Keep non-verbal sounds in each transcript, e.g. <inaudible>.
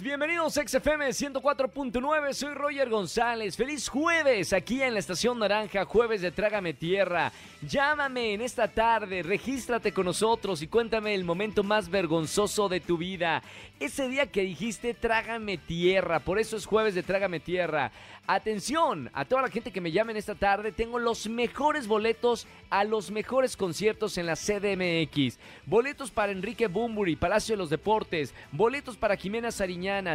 bienvenidos a XFM 104.9, soy Roger González. Feliz jueves aquí en la Estación Naranja, jueves de Trágame Tierra. Llámame en esta tarde, regístrate con nosotros y cuéntame el momento más vergonzoso de tu vida. Ese día que dijiste Trágame Tierra, por eso es jueves de Trágame Tierra. Atención a toda la gente que me llame en esta tarde, tengo los mejores boletos a los mejores conciertos en la CDMX. Boletos para Enrique Bumburi, Palacio de los Deportes, boletos para Jimena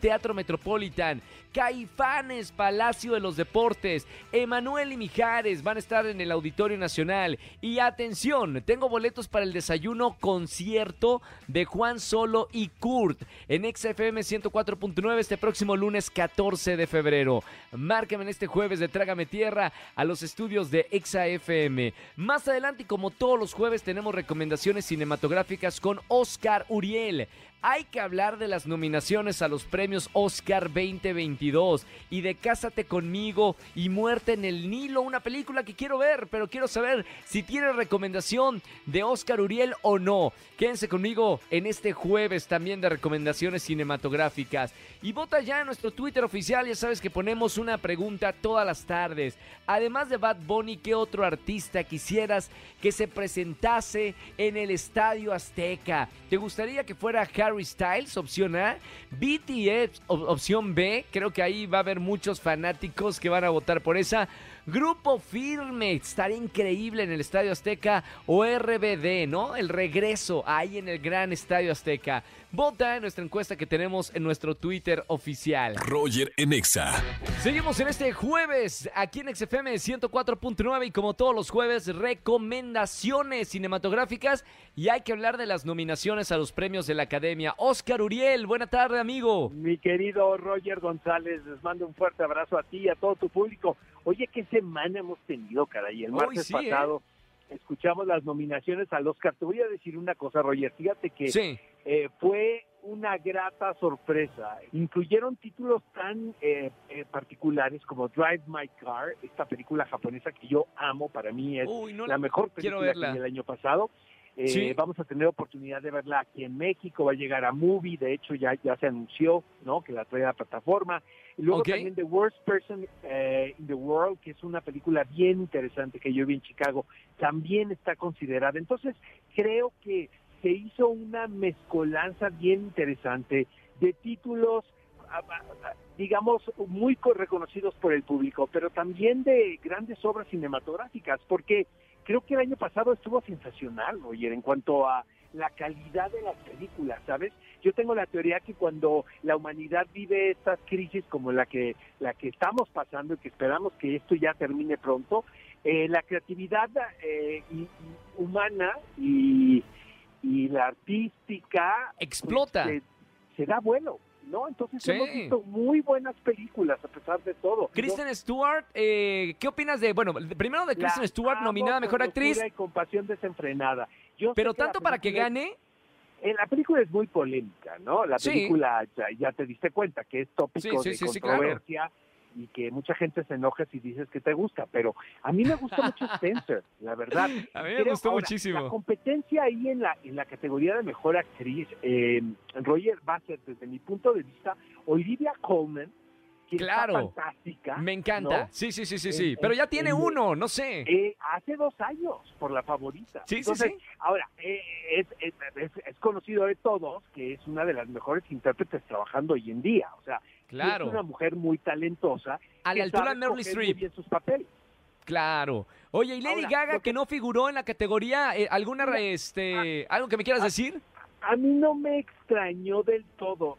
Teatro Metropolitan, Caifanes, Palacio de los Deportes, Emanuel y Mijares van a estar en el Auditorio Nacional. Y atención, tengo boletos para el desayuno concierto de Juan Solo y Kurt en XFM 104.9 este próximo lunes 14 de febrero. Márcame en este jueves de Trágame Tierra a los estudios de XFM. Más adelante, y como todos los jueves, tenemos recomendaciones cinematográficas con Oscar Uriel. Hay que hablar de las nominaciones a los premios Oscar 2022 y de Cásate conmigo y Muerte en el Nilo, una película que quiero ver, pero quiero saber si tiene recomendación de Oscar Uriel o no. Quédense conmigo en este jueves también de recomendaciones cinematográficas. Y vota ya en nuestro Twitter oficial, ya sabes que ponemos una pregunta todas las tardes. Además de Bad Bunny, ¿qué otro artista quisieras que se presentase en el Estadio Azteca? ¿Te gustaría que fuera Harry Styles, opción A? BTS, opción B. Creo que ahí va a haber muchos fanáticos que van a votar por esa. Grupo Firme, estaría increíble en el Estadio Azteca o RBD, ¿no? El regreso ahí en el gran Estadio Azteca. Vota en nuestra encuesta que tenemos en nuestro Twitter oficial. Roger en Exa. Seguimos en este jueves aquí en XFM 104.9 y como todos los jueves, recomendaciones cinematográficas y hay que hablar de las nominaciones a los premios de la Academia. Oscar Uriel, buena tarde amigo. Mi querido Roger González, les mando un fuerte abrazo a ti y a todo tu público. Oye, qué semana hemos tenido, caray. El martes sí, ¿eh? pasado escuchamos las nominaciones al Oscar. Te voy a decir una cosa, Roger. Fíjate que Sí. Eh, fue una grata sorpresa. Incluyeron títulos tan eh, eh, particulares como Drive My Car, esta película japonesa que yo amo, para mí es Uy, no la mejor película que el año pasado. Eh, Sí. Vamos a tener oportunidad de verla aquí en México, va a llegar a Movie, de hecho ya, ya se anunció ¿no? que la trae a la plataforma. Y luego también The Worst Person eh, in the World, que es una película bien interesante que yo vi en Chicago, también está considerada. Entonces, creo que se hizo una mezcolanza bien interesante de títulos, digamos, muy co- reconocidos por el público, pero también de grandes obras cinematográficas, porque creo que el año pasado estuvo sensacional, Roger, en cuanto a la calidad de las películas, ¿sabes? Yo tengo la teoría que cuando la humanidad vive estas crisis como la que la que estamos pasando y que esperamos que esto ya termine pronto, eh, la creatividad eh, humana y, y la artística pues, Explota. se, se da vuelo, ¿no? Entonces Sí. hemos visto muy buenas películas a pesar de todo. Kristen Stewart, eh, ¿qué opinas de, bueno, primero de Kristen Stewart, nominada a Mejor Actriz, Y con pasión desenfrenada. Yo pero que tanto para que gane, eh, la película es muy polémica, ¿no? La Sí. película, ya, ya te diste cuenta que es tópico Sí, sí, de sí, sí, claro. Y que mucha gente se enoja si dices que te gusta, pero a mí me gusta mucho <laughs> Spencer, la verdad. A mí me gustó ahora, muchísimo. La competencia ahí en la, en la categoría de mejor actriz, eh, Roger va a ser, desde mi punto de vista, Olivia Colman, que Claro. está fantástica. me encanta. ¿no? Sí, sí, sí, sí, sí. Pero ya tiene en- uno, no sé. Eh, hace dos años, por la favorita. Sí, sí, Entonces, sí. Ahora, eh, es, es- es- conocido de todos que es una de las mejores intérpretes trabajando hoy en día. O sea, Claro. es una mujer muy talentosa. A la altura de Meryl Streep. sus papeles. Claro. Oye, y Lady Ahora, Gaga, que no figuró en la categoría, eh, ¿alguna, este, algo que me quieras decir? A mí no me extrañó del todo.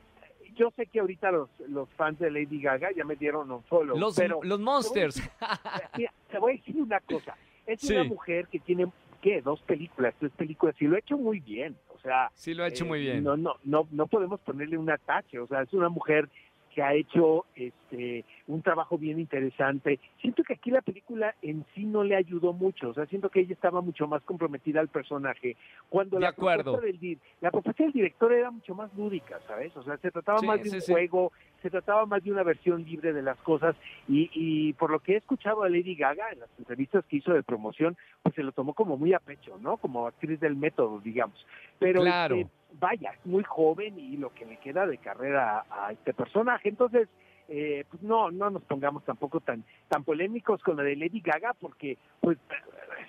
Yo sé que ahorita los, los fans de Lady Gaga ya me dieron un follow, Los, pero los Monsters. <laughs> te voy a decir una cosa. Es Sí. una mujer que tiene, ¿qué? Dos películas, tres películas, y lo ha hecho muy bien. O sea, Sí, lo ha hecho Eh, muy bien. No, no, no, no podemos ponerle un atache. O sea, es una mujer que ha hecho este un trabajo bien interesante. Siento que aquí la película en sí no le ayudó mucho. O sea, siento que ella estaba mucho más comprometida al personaje. Cuando De la acuerdo. propuesta del la propuesta del director era mucho más lúdica, ¿sabes? O sea, se trataba Sí, más de sí, un sí. juego, se trataba más de una versión libre de las cosas y, y por lo que he escuchado a Lady Gaga en las entrevistas que hizo de promoción, pues se lo tomó como muy a pecho, ¿no? Como actriz del método, digamos. Pero Claro. este, vaya, es muy joven y lo que le queda de carrera a, a este personaje. Entonces, eh, pues no, no nos pongamos tampoco tan, tan polémicos con la de Lady Gaga, porque pues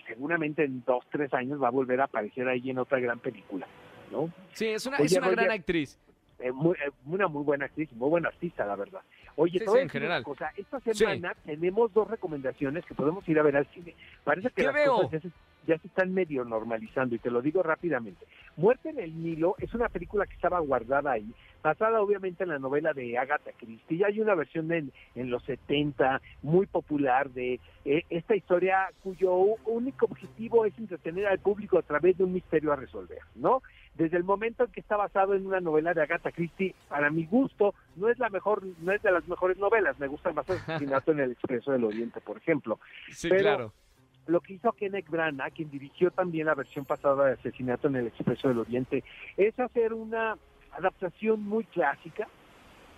seguramente en dos, tres años va a volver a aparecer ahí en otra gran película, ¿no? Sí, es una, Oye, es una gran actriz. Eh, muy- eh, una muy buena actriz, muy buena artista, la verdad. Oye, Sí, en general. cosa, esta semana tenemos dos recomendaciones que podemos ir a ver al cine. Parece que ¿Qué las veo? cosas ya se están medio normalizando y te lo digo rápidamente. Muerte en el Nilo es una película que estaba guardada ahí, basada obviamente en la novela de Agatha Christie. Ya hay una versión en, en los 70 muy popular de eh, esta historia cuyo único objetivo es entretener al público a través de un misterio a resolver, ¿no? Desde el momento en que está basado en una novela de Agatha Christie, para mi gusto, no es la mejor, no es de las mejores novelas. Me gusta más Asesinato en el Expreso del Oriente, por ejemplo Sí, pero- claro. Lo que hizo Kenneth Branagh, quien dirigió también la versión pasada de Asesinato en el Expreso del Oriente, es hacer una adaptación muy clásica.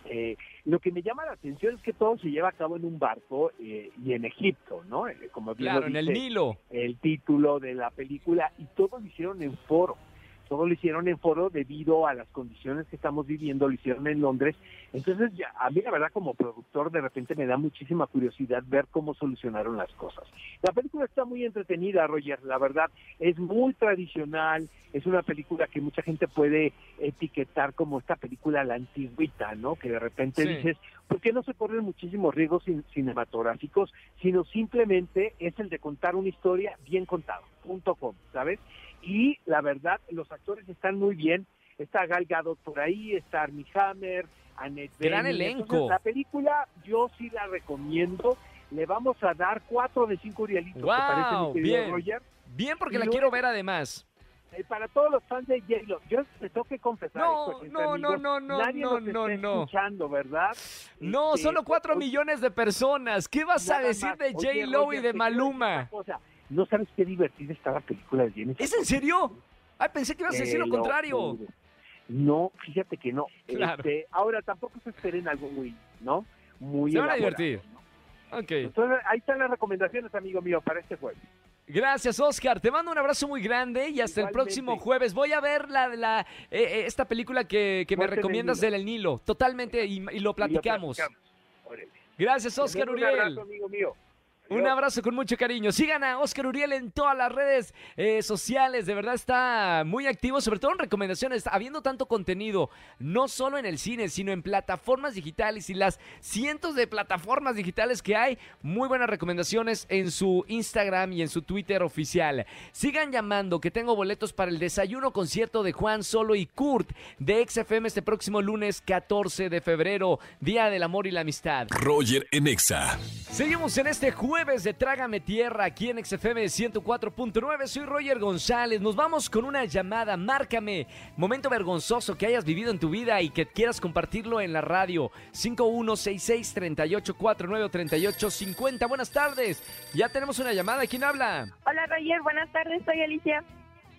Eh, lo que me llama la atención es que todo se lleva a cabo en un barco eh, y en Egipto, ¿no? Eh, como bien lo Claro, en el Nilo. el título de la película y todo lo hicieron en foro. Todo lo hicieron en foro debido a las condiciones que estamos viviendo, lo hicieron en Londres. Entonces, ya, a mí la verdad como productor de repente me da muchísima curiosidad ver cómo solucionaron las cosas. La película está muy entretenida, Roger, la verdad, es muy tradicional, es una película que mucha gente puede etiquetar como esta película la antigüita, ¿no? Que de repente Sí. dices, ¿por qué no se corren muchísimos riesgos cin- cinematográficos, sino simplemente es el de contar una historia bien contada, punto com, ¿sabes? Y la verdad, los actores están muy bien, está Gal Gadot por ahí, está Armie Hammer, Annette Gran Bening. elenco. Entonces, la película yo sí la recomiendo, le vamos a dar cuatro de cinco Urielitos, ¿te parece, Guau, mi querido bien. Roger? Bien, porque Y la luego- quiero ver además. Eh, para todos los fans de J-Lo, yo te tengo que confesar No, no, no, amigos, no, no, nadie no, nos no, está no. escuchando, ¿verdad? No, Este, solo cuatro o- millones de personas. ¿Qué vas a decir de J-Lo y de Maluma? una cosa, No sabes qué divertida está la película de Jennifer. ¿Es en serio? Ay, pensé que ibas a decir lo contrario. No, fíjate que no. Claro. Este, ahora tampoco se esperen algo muy, ¿no? Muy Se van a divertir. ¿no? Ok. Entonces, ahí están las recomendaciones, amigo mío, para este jueves. Gracias, Oscar. Te mando un abrazo muy grande y hasta el próximo jueves. Voy a ver la, la eh, eh, esta película que, que me Muerte en el recomiendas Nilo. del Nilo. Totalmente y, y lo Y lo platicamos. Gracias, Oscar Un Uriel. abrazo, amigo mío. Un abrazo con mucho cariño. Sigan a Oscar Uriel en todas las redes eh, sociales. De verdad está muy activo, sobre todo en recomendaciones. Habiendo tanto contenido, no solo en el cine, sino en plataformas digitales y las cientos de plataformas digitales que hay. Muy buenas recomendaciones en su Instagram y en su Twitter oficial. Sigan llamando que tengo boletos para el desayuno concierto de Juan Solo y Kurt de XFM este próximo lunes 14 de febrero, Día del Amor y la Amistad. Roger en Exa. Seguimos en este jueves de Trágame Tierra aquí en XFM 104.9. Soy Roger González. Nos vamos con una llamada. Márcame. Momento vergonzoso que hayas vivido en tu vida y que quieras compartirlo en la radio. 5166-3849-3850. Buenas tardes. Ya tenemos una llamada. ¿Quién habla? Hola Roger, buenas tardes, soy Alicia.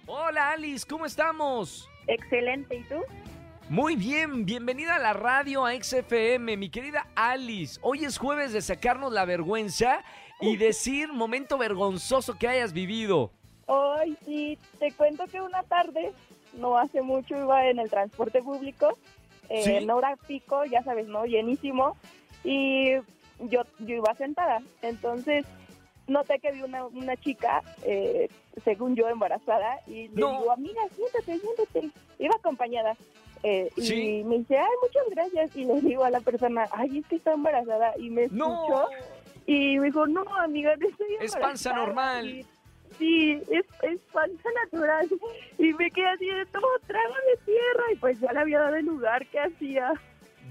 Hola Alice, ¿cómo estamos? Excelente, ¿y tú? Muy bien, bienvenida a la radio a XFM, mi querida Alice. Hoy es jueves de sacarnos la vergüenza y decir momento vergonzoso que hayas vivido. Hoy sí, te cuento que una tarde, no hace mucho, iba en el transporte público, eh, ¿Sí? en hora pico, ya sabes, ¿no? Llenísimo, y yo, yo iba sentada. Entonces, noté que vi una, una chica, eh, según yo, embarazada, y le No. digo, amiga, siéntate, siéntate. Iba acompañada. eh, Sí. Y me dice, ay, muchas gracias. Y le digo a la persona, ay, es que está embarazada. Y me escuchó. No, Y me dijo, no, amiga, no estoy Es embarazada". panza normal. Y- sí, es, es panza natural. <laughs> Y me quedé así de todo, trágame tierra. Y pues ya le había dado el lugar que hacía.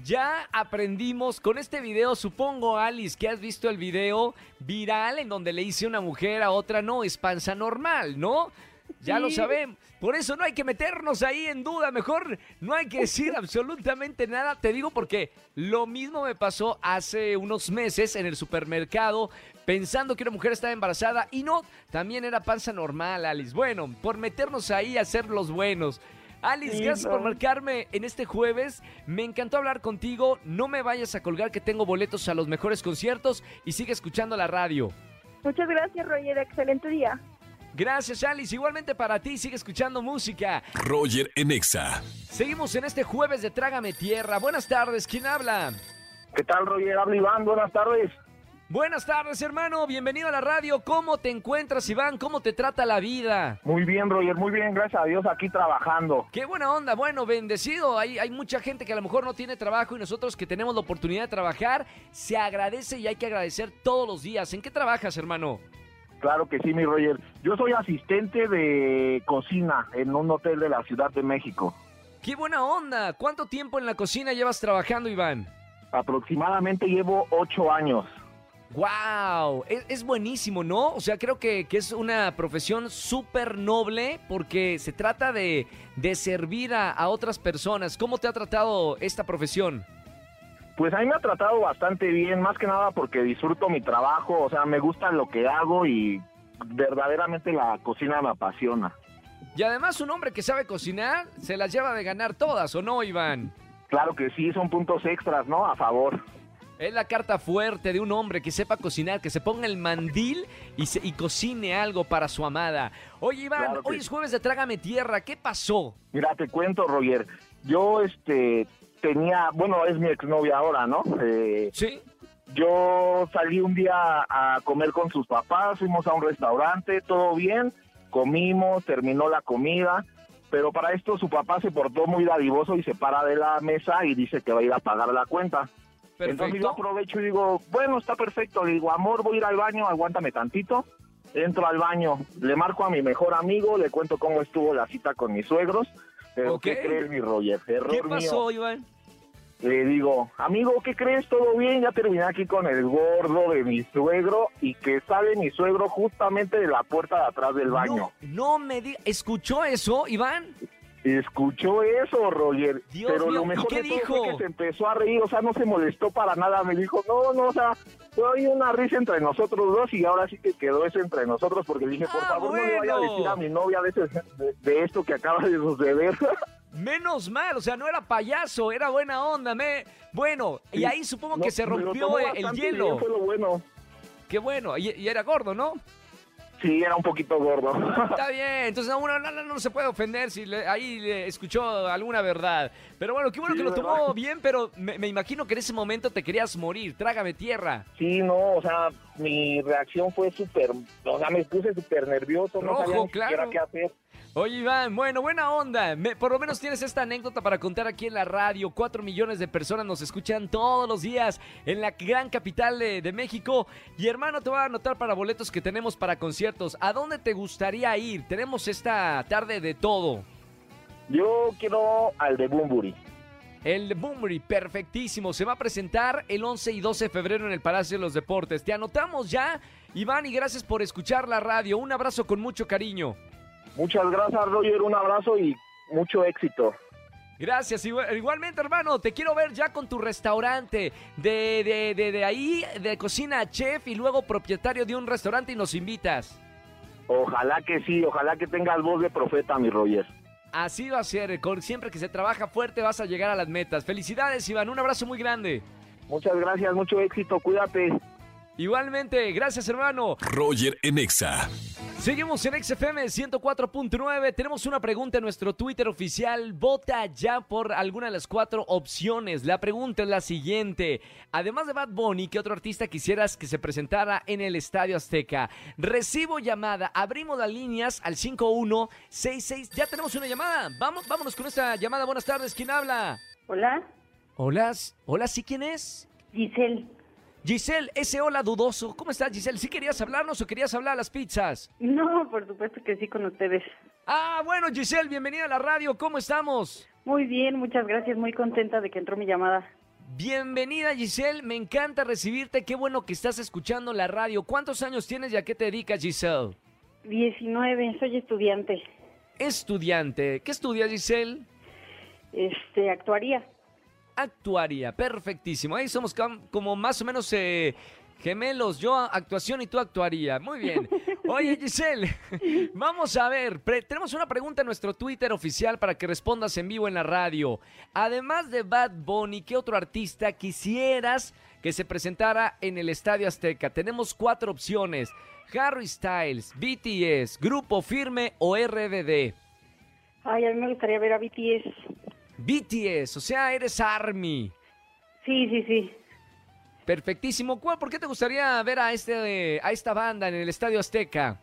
ya aprendimos con este video, supongo Alice que has visto el video viral en donde le hice una mujer a otra, no, es panza normal, ¿no? Ya lo sabemos. Por eso no hay que meternos ahí en duda. Mejor no hay que decir <laughs> absolutamente nada. Te digo porque lo mismo me pasó hace unos meses en el supermercado pensando que una mujer estaba embarazada y no, también era panza normal, Alice. Bueno, por meternos ahí a ser los buenos. Alice, Sí, gracias por marcarme en este jueves. Me encantó hablar contigo. No me vayas a colgar que tengo boletos a los mejores conciertos y sigue escuchando la radio. Muchas gracias, Roger. Excelente día. Gracias, Alice. Igualmente para ti, sigue escuchando música. Roger en Exa. Seguimos en este jueves de Trágame Tierra. Buenas tardes, ¿quién habla? ¿Qué tal, Roger? Habla Iván, buenas tardes. Buenas tardes, hermano. Bienvenido a la radio. ¿Cómo te encuentras, Iván? ¿Cómo te trata la vida? Muy bien, Roger, muy bien, gracias a Dios, aquí trabajando. Qué buena onda. Bueno, bendecido. Hay, hay mucha gente que a lo mejor no tiene trabajo y nosotros que tenemos la oportunidad de trabajar, se agradece y hay que agradecer todos los días. ¿En qué trabajas, hermano? Claro que sí, mi Roger. Yo soy asistente de cocina en un hotel de la Ciudad de México. Qué buena onda. ¿Cuánto tiempo en la cocina llevas trabajando, Iván? Aproximadamente llevo ocho años. ¡Wow! Es, es buenísimo, ¿no? O sea, creo que, que es una profesión súper noble porque se trata de, de servir a, a otras personas. ¿Cómo te ha tratado esta profesión? Pues a mí me ha tratado bastante bien, más que nada porque disfruto mi trabajo, o sea, me gusta lo que hago y verdaderamente la cocina me apasiona. Y además un hombre que sabe cocinar se las lleva de ganar todas, ¿o no, Iván? Claro que sí, son puntos extras, ¿no? A favor. Es la carta fuerte de un hombre que sepa cocinar, que se ponga el mandil y, se- y cocine algo para su amada. Oye, Iván, Claro que hoy es jueves de Trágame Tierra. ¿Qué pasó? Mira, te cuento, Roger. Yo, este, tenía, bueno, es mi exnovia ahora, ¿no? Eh, ¿Sí? Yo salí un día a comer con sus papás, fuimos a un restaurante, todo bien, comimos, terminó la comida, pero para esto su papá se portó muy dadivoso y se para de la mesa y dice que va a ir a pagar la cuenta. Entonces yo Perfecto. aprovecho y digo, bueno, está perfecto, le digo, amor, voy a ir al baño, aguántame tantito. Entro al baño, le marco a mi mejor amigo, le cuento cómo estuvo la cita con mis suegros. Pero Ok. ¿qué crees, mi Roger? Error ¿Qué mío. pasó, Iván? Le digo, amigo, ¿qué crees? ¿Todo bien? Ya terminé aquí con el gordo de mi suegro y que sale mi suegro justamente de la puerta de atrás del baño. No, no me digas. ¿Escuchó eso, Iván? Escuchó eso, Roger. Dios pero mío, lo ¿y mejor qué de todo dijo? fue que se empezó a reír, o sea, no se molestó para nada. Me dijo, no, no, o sea, fue una risa entre nosotros dos y ahora sí que quedó eso entre nosotros porque dije, por Ah, favor, no le vaya a decir a mi novia de, ese- de- de esto que acaba de suceder. <laughs> Menos mal, o sea, no era payaso, era buena onda. Me... Bueno, y ahí supongo No, que se rompió el hielo. bien, fue lo bueno. Qué bueno, y, y era gordo, ¿no? Sí, era un poquito gordo. Está <laughs> bien, entonces a uno no, no, no se puede ofender si le- ahí le escuchó alguna verdad. Pero bueno, qué bueno Sí, que lo ¿verdad? tomó bien, pero me, me imagino que en ese momento te querías morir. Trágame tierra. Sí, no, o sea, mi reacción fue súper, o sea, me puse súper nervioso, no sabía ni siquiera claro. qué hacer. Oye, Iván, bueno, buena onda. Me- por lo menos tienes esta anécdota para contar aquí en la radio. Cuatro millones de personas nos escuchan todos los días en la gran capital de, de México. Y hermano, te voy a anotar para boletos que tenemos para conciertos. ¿A dónde te gustaría ir? Tenemos esta tarde de todo. Yo quiero al de Bumburi. El Boomery, perfectísimo. Se va a presentar el 11 y 12 de febrero en el Palacio de los Deportes. Te anotamos ya, Iván, y gracias por escuchar la radio. Un abrazo con mucho cariño. Muchas gracias, Roger, un abrazo y mucho éxito. Gracias, igual- igualmente hermano, te quiero ver ya con tu restaurante de, de, de, de ahí, de cocina chef y luego propietario de un restaurante y nos invitas. Ojalá que sí, ojalá que tengas voz de profeta, mi Roger. Así va a ser, con, siempre que se trabaja fuerte vas a llegar a las metas. Felicidades Iván, un abrazo muy grande. Muchas gracias, mucho éxito, cuídate. Igualmente, gracias hermano. Roger en Exa. Seguimos en XFM 104.9. Tenemos una pregunta en nuestro Twitter oficial. Vota ya por alguna de las cuatro opciones. La pregunta es la siguiente. Además de Bad Bunny, ¿qué otro artista quisieras que se presentara en el Estadio Azteca? Recibo llamada. Abrimos las líneas al 5166. Ya tenemos una llamada. Vamos, vámonos con esta llamada. Buenas tardes. ¿Quién habla? Hola, Hola. Hola, ¿sí quién es? Giselle. Giselle, ese hola dudoso. ¿Cómo estás, Giselle? ¿Sí querías hablarnos o querías hablar a las pizzas? No, por supuesto que sí con ustedes. Ah, bueno, Giselle, bienvenida a la radio. ¿Cómo estamos? Muy bien, muchas gracias, muy contenta de que entró mi llamada. Bienvenida, Giselle. Me encanta recibirte. Qué bueno que estás escuchando la radio. ¿Cuántos años tienes y a qué te dedicas, Giselle? 19, soy estudiante. Estudiante. ¿Qué estudias, Giselle? Este, actuaría. Actuaria. Perfectísimo. Ahí somos como más o menos eh, gemelos. Yo actuación y tú actuaría. Muy bien. <laughs> Oye, Giselle, <laughs> vamos a ver. tenemos una pregunta en nuestro Twitter oficial para que respondas en vivo en la radio. Además de Bad Bunny, ¿qué otro artista quisieras que se presentara en el Estadio Azteca? Tenemos cuatro opciones: Harry Styles, BTS, Grupo Firme o RBD. Ay, a mí me gustaría ver a BTS. BTS, o sea, eres Army. Sí, sí, sí. Perfectísimo. ¿Cuál- ¿Por qué te gustaría ver a, este, a esta banda en el Estadio Azteca?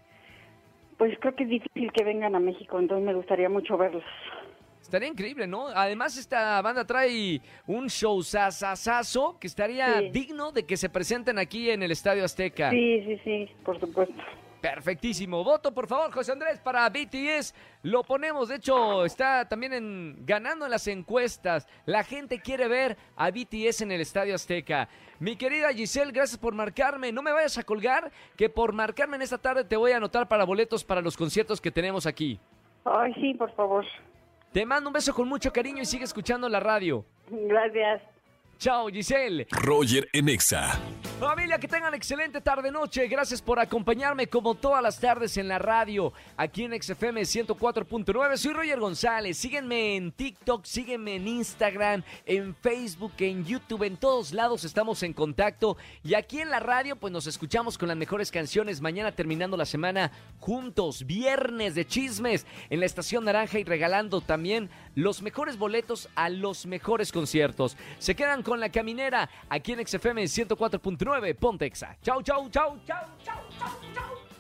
Pues creo que es difícil que vengan a México, entonces me gustaría mucho verlos. Estaría increíble, ¿no? Además, esta banda trae un show sasasazo que estaría Sí. digno de que se presenten aquí en el Estadio Azteca. Sí, sí, sí, por supuesto. Perfectísimo. Voto, por favor, José Andrés, para BTS. Lo ponemos, de hecho, está también en, ganando en las encuestas. La gente quiere ver a BTS en el Estadio Azteca. Mi querida Giselle, gracias por marcarme. No me vayas a colgar, que por marcarme en esta tarde te voy a anotar para boletos para los conciertos que tenemos aquí. Ay, sí, por favor. Te mando un beso con mucho cariño y sigue escuchando la radio. Gracias. Chao, Giselle. Roger en Exa. Familia, que tengan excelente tarde-noche. Gracias por acompañarme como todas las tardes en la radio, aquí en XFM 104.9. Soy Roger González. Síguenme en TikTok, síguenme en Instagram, en Facebook, en YouTube. En todos lados estamos en contacto. Y aquí en la radio, pues nos escuchamos con las mejores canciones. Mañana terminando la semana juntos. Viernes de chismes en la Estación Naranja y regalando también los mejores boletos a los mejores conciertos. Se quedan con la caminera aquí en XFM 104.9 Pontexa. Chau, chau, chau, chau, chau, chau, chau.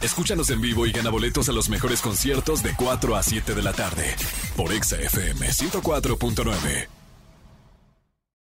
Escúchanos en vivo y gana boletos a los mejores conciertos de 4 a 7 de la tarde por Exa FM 104.9.